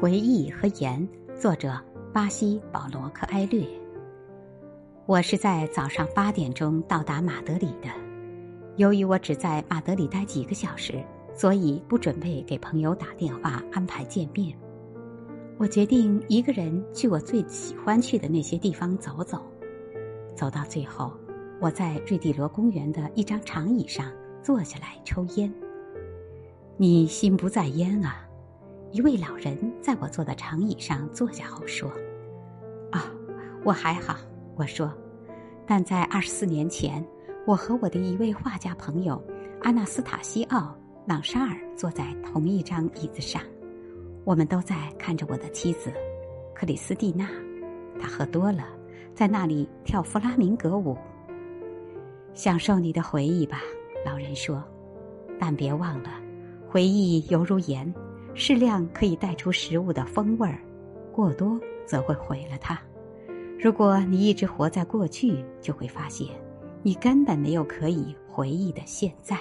回忆和盐，作者巴西保罗克埃略。我是在早上八点钟到达马德里的。由于我只在马德里待几个小时，所以不准备给朋友打电话安排见面。我决定一个人去我最喜欢去的那些地方走走。走到最后，我在瑞蒂罗公园的一张长椅上坐下来抽烟。你心不在焉啊？一位老人在我坐的长椅上坐下后说：“啊，我还好。”我说：“但在二十四年前，我和我的一位画家朋友阿纳斯塔西奥·朗沙尔坐在同一张椅子上，我们都在看着我的妻子克里斯蒂娜，她喝多了，在那里跳弗拉明戈舞。享受你的回忆吧。”老人说，“但别忘了，回忆犹如盐。”适量可以带出食物的风味儿，过多则会毁了它。如果你一直活在过去，就会发现，你根本没有可以回忆的现在。